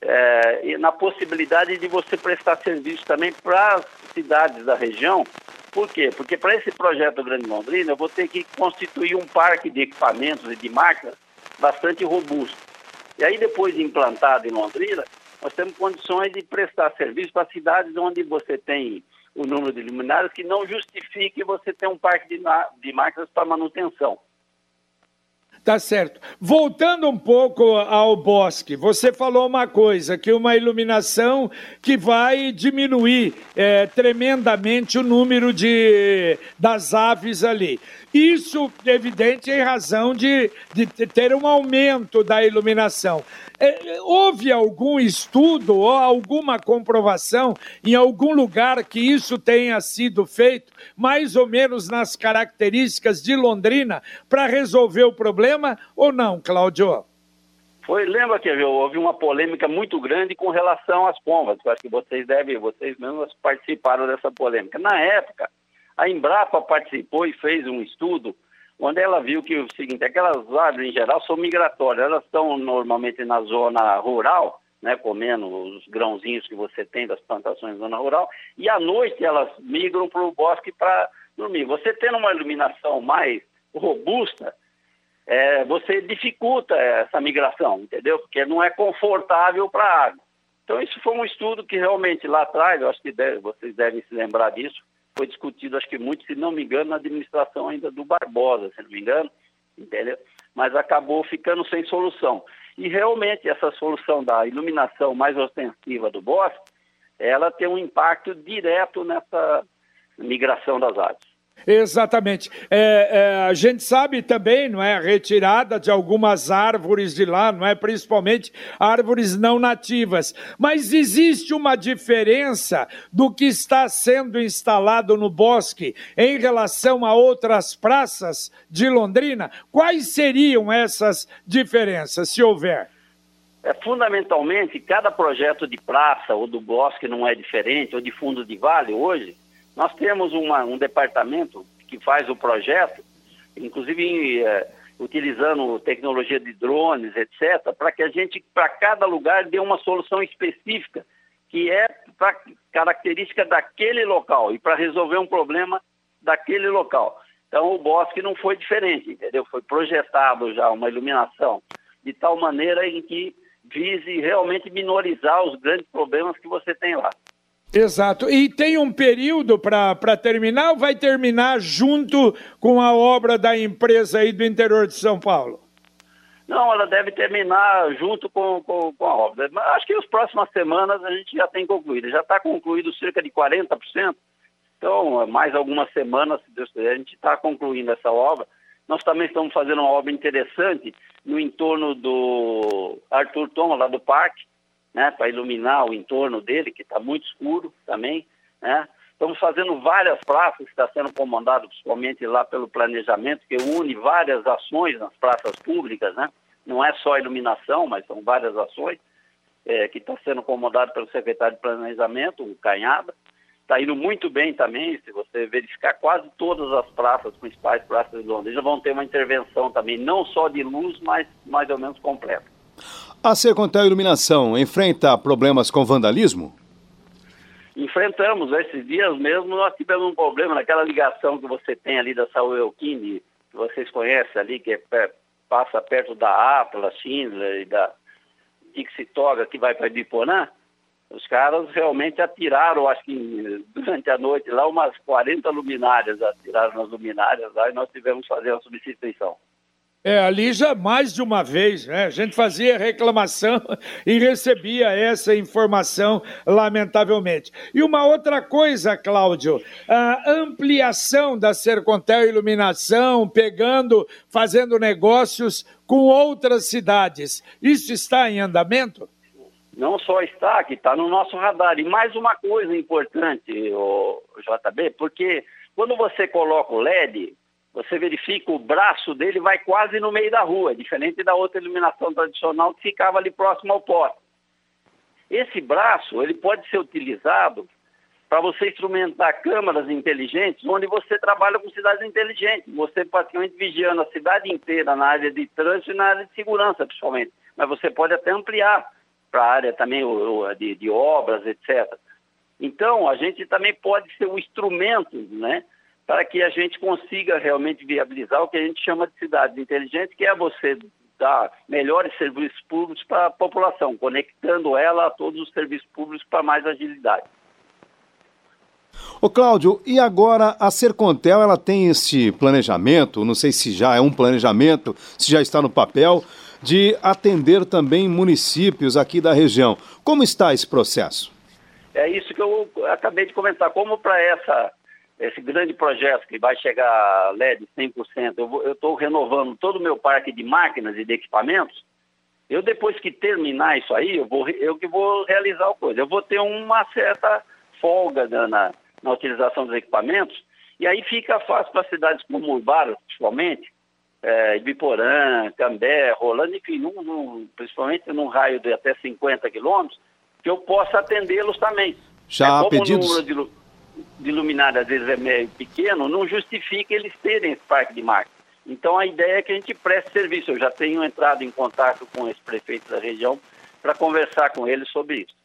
E: é, na possibilidade de você prestar serviço também para as cidades da região. Por quê? Porque para esse projeto Grande Londrina, eu vou ter que constituir um parque de equipamentos e de máquinas bastante robusto. E aí, depois de implantado em Londrina, nós temos condições de prestar serviço para cidades onde você tem o número de luminárias que não justifique você ter um parque de, de máquinas para manutenção.
B: Tá certo. Voltando um pouco ao bosque, você falou uma coisa, que uma iluminação que vai diminuir é, tremendamente o número de, das aves ali. Isso, evidente, em razão de, de ter um aumento da iluminação. É, houve algum estudo ou alguma comprovação em algum lugar que isso tenha sido feito, mais ou menos nas características de Londrina, para resolver o problema ou não, Cláudio?
E: Foi, lembra que houve uma polêmica muito grande com relação às pombas. Eu acho que vocês devem, vocês mesmos participaram dessa polêmica. Na época, a Embrapa participou e fez um estudo onde ela viu que o seguinte, aquelas aves em geral são migratórias, elas estão normalmente na zona rural, né, comendo os grãozinhos que você tem das plantações na zona rural, e à noite elas migram para o bosque para dormir. Você tendo uma iluminação mais robusta, é, você dificulta essa migração, entendeu? Porque não é confortável para a água. Então isso foi um estudo que realmente lá atrás, eu acho que deve, vocês devem se lembrar disso, foi discutido, acho que muito, se não me engano, na administração ainda do Barbosa, se não me engano, entendeu? Mas acabou ficando sem solução. E realmente essa solução da iluminação mais ostensiva do bosque, ela tem um impacto direto nessa migração das aves.
B: Exatamente. É, é, a gente sabe também, não é, a retirada de algumas árvores de lá, não é, principalmente árvores não nativas. Mas existe uma diferença do que está sendo instalado no bosque em relação a outras praças de Londrina? Quais seriam essas diferenças, se houver?
E: É, fundamentalmente, cada projeto de praça ou do bosque não é diferente, ou de fundo de vale hoje, nós temos uma, um departamento que faz o projeto, inclusive é, utilizando tecnologia de drones, etc., para que a gente, para cada lugar, dê uma solução específica, que é para característica daquele local e para resolver um problema daquele local. Então, o bosque não foi diferente, entendeu? Foi projetado já uma iluminação de tal maneira em que vise realmente minorizar os grandes problemas que você tem lá.
B: Exato. E tem um período para terminar ou vai terminar junto com a obra da empresa aí do interior de São Paulo?
E: Não, ela deve terminar junto com, com, com a obra. Acho que nas próximas semanas a gente já tem concluído. Já está concluído cerca de 40%. Então, mais algumas semanas, se Deus quiser, a gente está concluindo essa obra. Nós também estamos fazendo uma obra interessante no entorno do Arthur Thomas, lá do parque, né, para iluminar o entorno dele, que está muito escuro também. Né? Estamos fazendo várias praças, que está sendo comandado principalmente lá pelo planejamento, que une várias ações nas praças públicas, né? não é só iluminação, mas são várias ações, é, que está sendo comandado pelo secretário de Planejamento, o Canhada. Está indo muito bem também, se você verificar, quase todas as praças, principais praças de Londrina, vão ter uma intervenção também, não só de luz, mas mais ou menos completa.
C: A Sercontel Iluminação enfrenta problemas com vandalismo?
E: Enfrentamos. Esses dias mesmo nós tivemos um problema naquela ligação que você tem ali da Saúl Elquini, que vocês conhecem ali, que é, passa perto da Atlas, Schindler e da Dixitoga, que vai para Ibiporã. Os caras realmente atiraram, acho que durante a noite lá, umas 40 luminárias, atiraram nas luminárias lá e nós tivemos que fazer a substituição.
B: É, ali já mais de uma vez, né? A gente fazia reclamação *laughs* e recebia essa informação, lamentavelmente. E uma outra coisa, Cláudio, a ampliação da Sercontel Iluminação, pegando, fazendo negócios com outras cidades. Isso está em andamento?
E: Não só está, que está no nosso radar. E mais uma coisa importante, JB, porque quando você coloca o LED, você verifica o braço dele vai quase no meio da rua, diferente da outra iluminação tradicional que ficava ali próximo ao poste. Esse braço ele pode ser utilizado para você instrumentar câmaras inteligentes, onde você trabalha com cidades inteligentes. Você praticamente vigiando a cidade inteira na área de trânsito e na área de segurança, principalmente. Mas você pode até ampliar para a área também de, de obras, etc. Então, a gente também pode ser um instrumento, né? Para que a gente consiga realmente viabilizar o que a gente chama de cidades inteligentes, que é você dar melhores serviços públicos para a população, conectando ela a todos os serviços públicos para mais agilidade.
C: Ô Cláudio, e agora a Sercontel ela tem esse planejamento, não sei se já é um planejamento, se já está no papel, de atender também municípios aqui da região. Como está esse processo?
E: É isso que eu acabei de comentar. Como para essa esse grande projeto que vai chegar a LED 100%, eu estou renovando todo o meu parque de máquinas e de equipamentos, eu depois que terminar isso aí, eu, vou, eu que vou realizar a coisa. Eu vou ter uma certa folga na, na, na utilização dos equipamentos, e aí fica fácil para cidades como Urbara, principalmente, é, Ibiporã, Cambé, Rolando, enfim, num, num, principalmente num raio de até 50 quilômetros, que eu possa atendê-los também.
C: Já é, pedidos?
E: O número de, de luminária às vezes é meio pequeno, não justifica eles terem esse parque de máquinas. Então a ideia é que a gente preste serviço. Eu já tenho entrado em contato com esse prefeito da região para conversar com ele sobre isso.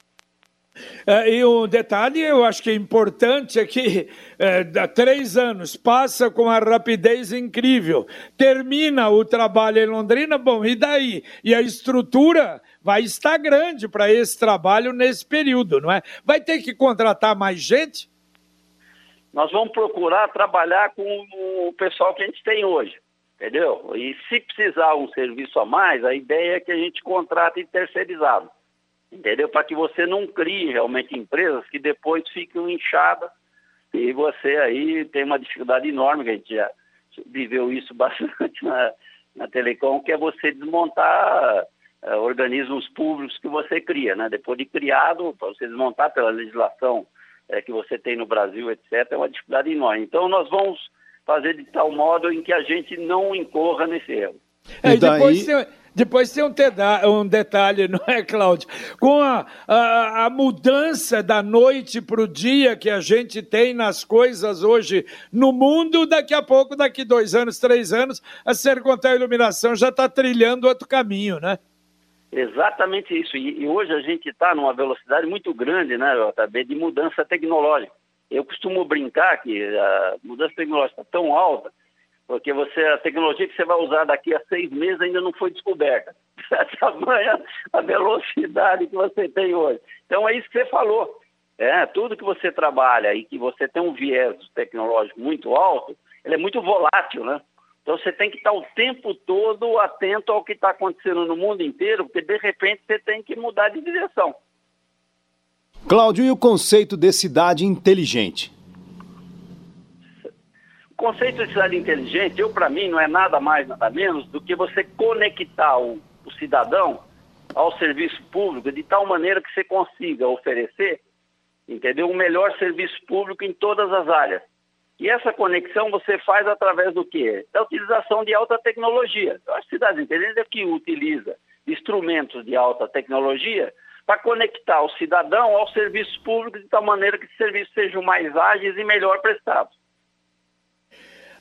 B: É, e um detalhe, eu acho que é importante é que é, há três anos passa com uma rapidez incrível, termina o trabalho em Londrina, bom, e daí? E a estrutura vai estar grande para esse trabalho nesse período, não é? Vai ter que contratar mais gente?
E: Nós vamos procurar trabalhar com o pessoal que a gente tem hoje, entendeu? E se precisar um serviço a mais, a ideia é que a gente contrate terceirizado, entendeu? Para que você não crie realmente empresas que depois ficam inchadas e você aí tem uma dificuldade enorme, que a gente já viveu isso *laughs* bastante na, na Telecom, que é você desmontar uh, organismos públicos que você cria, né? Depois de criado, para você desmontar pela legislação é, que você tem no Brasil, etc., é uma dificuldade enorme. Então, nós vamos fazer de tal modo em que a gente não incorra nesse erro.
B: É, e depois, tem, depois tem um, teda, um detalhe, *laughs* não é, Cláudio? Com a, a, a mudança da noite para o dia que a gente tem nas coisas hoje no mundo, daqui a pouco, daqui dois anos, três anos, a Sercontel Iluminação já está trilhando outro caminho, né?
E: Exatamente isso. E, e hoje a gente está numa velocidade muito grande, né, JB, de mudança tecnológica. Eu costumo brincar que a mudança tecnológica está tão alta, porque você, a tecnologia que você vai usar daqui a seis meses ainda não foi descoberta. *laughs* Tamanha a velocidade que você tem hoje. Então é isso que você falou. É, tudo que você trabalha e que você tem um viés tecnológico muito alto, ele é muito volátil, né? Então você tem que estar o tempo todo atento ao que está acontecendo no mundo inteiro, porque de repente você tem que mudar de direção.
C: Cláudio, e o conceito de cidade inteligente?
E: O conceito de cidade inteligente, eu para mim, não é nada mais, nada menos do que você conectar o, o cidadão ao serviço público de tal maneira que você consiga oferecer, entendeu, um melhor serviço público em todas as áreas. E essa conexão você faz através do quê? Da utilização de alta tecnologia. As cidades inteligentes é que utiliza instrumentos de alta tecnologia para conectar o cidadão aos serviços públicos de tal maneira que os serviços sejam mais ágeis e melhor prestados.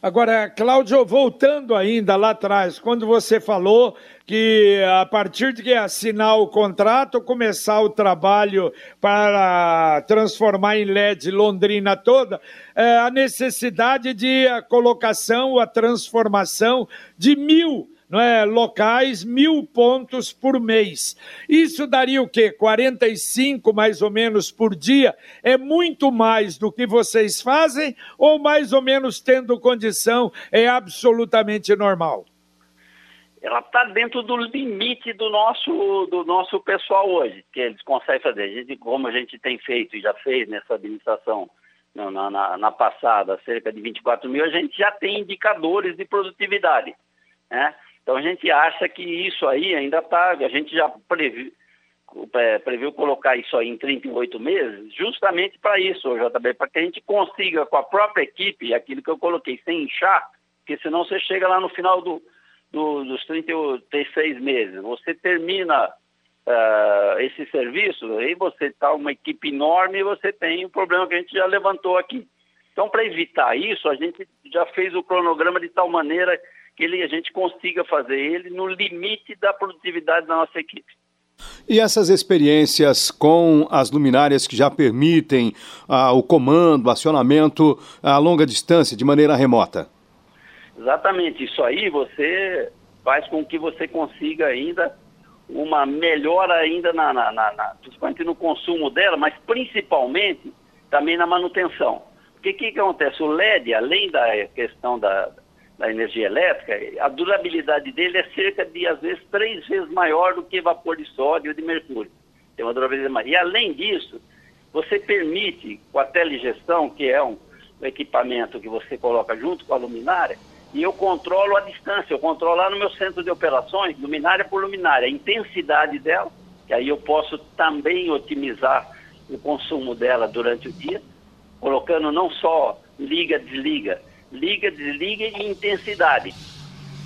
B: Agora, Cláudio, voltando ainda lá atrás, quando você falou que a partir de que assinar o contrato, começar o trabalho para transformar em LED Londrina toda, é, a necessidade de a colocação, a transformação de mil é, locais, mil pontos por mês. Isso daria o quê? 45 mais ou menos por dia? É muito mais do que vocês fazem ou mais ou menos tendo condição é absolutamente normal?
E: Ela está dentro do limite do nosso, do nosso pessoal hoje, que eles conseguem fazer. A gente, como a gente tem feito e já fez nessa administração na, na, na passada, cerca de 24 mil, a gente já tem indicadores de produtividade. Né? Então a gente acha que isso aí ainda está, a gente já previu, é, previu colocar isso aí em 38 meses, justamente para isso, JB, para que a gente consiga com a própria equipe, aquilo que eu coloquei, sem inchar, porque senão você chega lá no final do, do, dos 36 meses, você termina uh, esse serviço, aí você está uma equipe enorme e você tem um problema que a gente já levantou aqui. Então, para evitar isso, a gente já fez o cronograma de tal maneira que ele, a gente consiga fazer ele no limite da produtividade da nossa equipe.
C: E essas experiências com as luminárias que já permitem ah, o comando, o acionamento a longa distância, de maneira remota?
E: Exatamente, isso aí você faz com que você consiga ainda uma melhora ainda na, na, na, na principalmente no consumo dela, mas principalmente também na manutenção. Porque o que, que acontece? O LED, além da questão da, da energia elétrica, a durabilidade dele é cerca de, às vezes, três vezes maior do que vapor de sódio ou de mercúrio. Tem uma durabilidade maior. E, além disso, você permite, com a telegestão, que é um, um equipamento que você coloca junto com a luminária, e eu controlo a distância, eu controlo lá no meu centro de operações, luminária por luminária, a intensidade dela, que aí eu posso também otimizar o consumo dela durante o dia, colocando não só liga, desliga, liga, desliga e intensidade.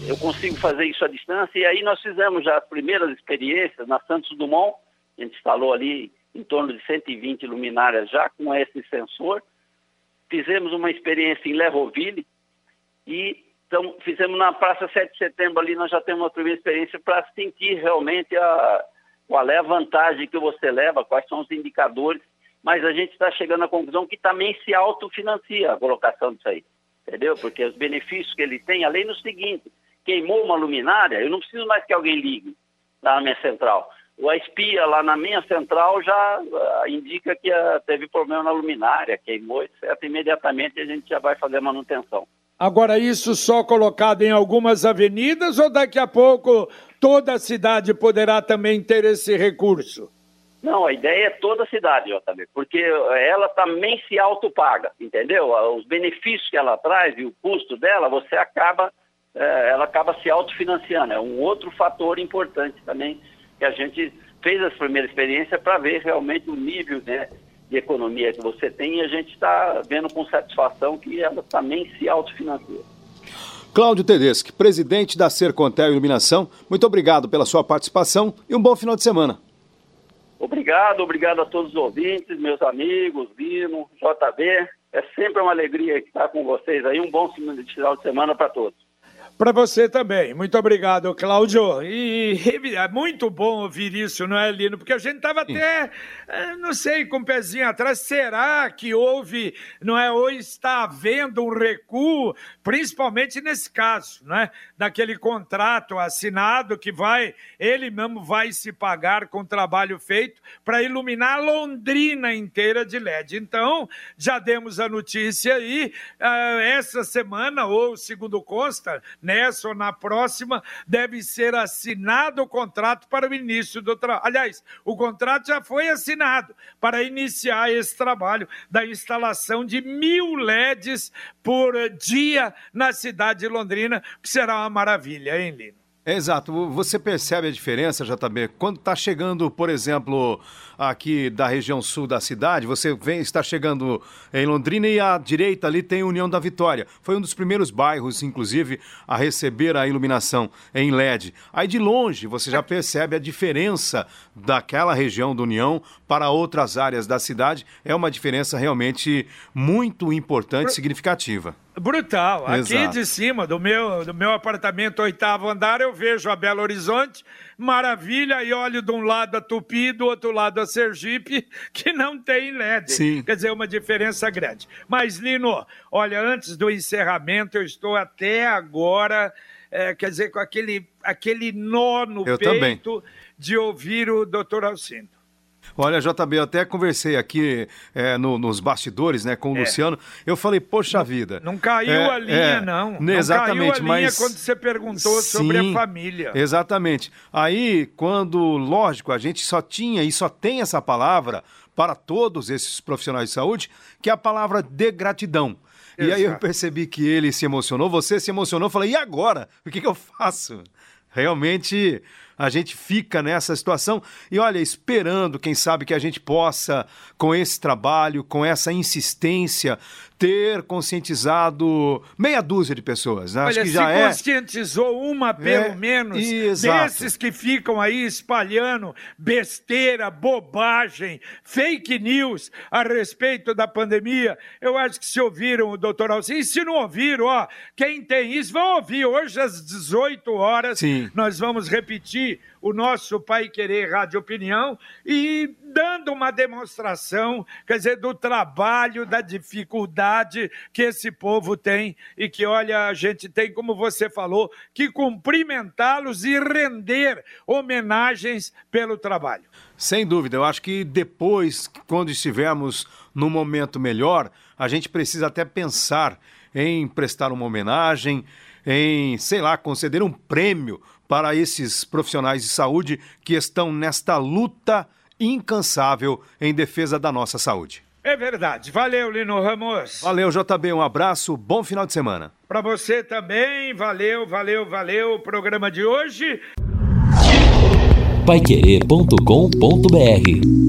E: Eu consigo fazer isso à distância e aí nós fizemos já as primeiras experiências na Santos Dumont, a gente instalou ali em torno de 120 luminárias já com esse sensor. Fizemos uma experiência em Lerroville e então, fizemos na Praça 7 de Setembro ali, nós já temos uma primeira experiência para sentir realmente a, qual é a vantagem que você leva, quais são os indicadores, mas a gente está chegando à conclusão que também se autofinancia a colocação disso aí entendeu? Porque os benefícios que ele tem, além do seguinte, queimou uma luminária, eu não preciso mais que alguém ligue na minha central. O espia lá na minha central já uh, indica que uh, teve problema na luminária, queimou, etc. Imediatamente a gente já vai fazer a manutenção.
B: Agora, isso só colocado em algumas avenidas ou daqui a pouco toda a cidade poderá também ter esse recurso?
E: Não, a ideia é toda a cidade, JB, porque ela também se autopaga, entendeu? Os benefícios que ela traz e o custo dela, você acaba, é, ela acaba se autofinanciando. É um outro fator importante também que a gente fez essa primeira experiência para ver realmente o nível né, de economia que você tem e a gente está vendo com satisfação que ela também se autofinancia.
C: Cláudio Tedeschi, presidente da Sercontel Iluminação, muito obrigado pela sua participação e um bom final de semana.
E: Obrigado, obrigado a todos os ouvintes, meus amigos, Lino, JB. É sempre uma alegria estar com vocês aí. Um bom final de semana para todos.
B: Para você também. Muito obrigado, Cláudio. E é muito bom ouvir isso, não é, Lino? Porque a gente estava até, eh, não sei, com o um pezinho atrás. Será que houve, não é? Ou está havendo um recuo, principalmente nesse caso, não é? Daquele contrato assinado que vai, ele mesmo vai se pagar com o trabalho feito para iluminar Londrina inteira de LED. Então, já demos a notícia aí, uh, essa semana, ou segundo consta, nessa ou na próxima, deve ser assinado o contrato para o início do trabalho. Aliás, o contrato já foi assinado para iniciar esse trabalho da instalação de mil LEDs por dia na cidade de Londrina, que será uma maravilha, hein, Lino?
C: Exato. Você percebe a diferença, JB? Quando está chegando, por exemplo, aqui da região sul da cidade, você vem, está chegando em Londrina e à direita ali tem União da Vitória. Foi um dos primeiros bairros, inclusive, a receber a iluminação em LED. Aí de longe você já percebe a diferença daquela região do União para outras áreas da cidade. É uma diferença realmente muito importante, significativa.
B: Brutal. Aqui Exato. de cima do meu, do meu apartamento, oitavo andar, eu vejo a Belo Horizonte, maravilha, e olho de um lado a Tupi, do outro lado a Sergipe, *laughs* que não tem LED. Sim. Quer dizer, uma diferença grande. Mas, Lino, olha, antes do encerramento, eu estou até agora, é, quer dizer, com aquele, aquele nó no eu peito também. de ouvir o doutor Alcindo.
C: Olha, JB, eu até conversei aqui é, no, nos bastidores né, com o é. Luciano. Eu falei, poxa vida.
B: Não caiu é, a linha, é, não. Não
C: exatamente,
B: caiu a linha
C: mas...
B: quando você perguntou Sim, sobre a família.
C: Exatamente. Aí, quando, lógico, a gente só tinha e só tem essa palavra para todos esses profissionais de saúde, que é a palavra de gratidão. Exato. E aí eu percebi que ele se emocionou, você se emocionou, falei, e agora? O que, que eu faço? Realmente a gente fica nessa situação e olha, esperando, quem sabe, que a gente possa, com esse trabalho, com essa insistência, ter conscientizado meia dúzia de pessoas. Né?
B: Olha,
C: Acho que
B: se
C: já é.
B: conscientizou uma pelo
C: É,
B: menos
C: exato.
B: desses que ficam aí espalhando besteira, bobagem, fake news a respeito da pandemia. Eu acho que se ouviram o doutor Alcim, e se não ouviram, ó, quem tem isso, vão ouvir. Hoje às 18 horas
C: Sim.
B: nós vamos repetir o nosso Pai Querer Rádio Opinião e dando uma demonstração, quer dizer, do trabalho, da dificuldade que esse povo tem e que, olha, a gente tem, como você falou, que cumprimentá-los e render homenagens pelo trabalho.
C: Sem dúvida, eu acho que depois, quando estivermos num momento melhor, a gente precisa até pensar em prestar uma homenagem, em, sei lá, conceder um prêmio para esses profissionais de saúde que estão nesta luta incansável em defesa da nossa saúde.
B: É verdade. Valeu, Lino Ramos.
C: Valeu, JB, um abraço, bom final de semana.
B: Para você também, valeu, valeu, valeu o programa de hoje.
A: Paiquerê.com.br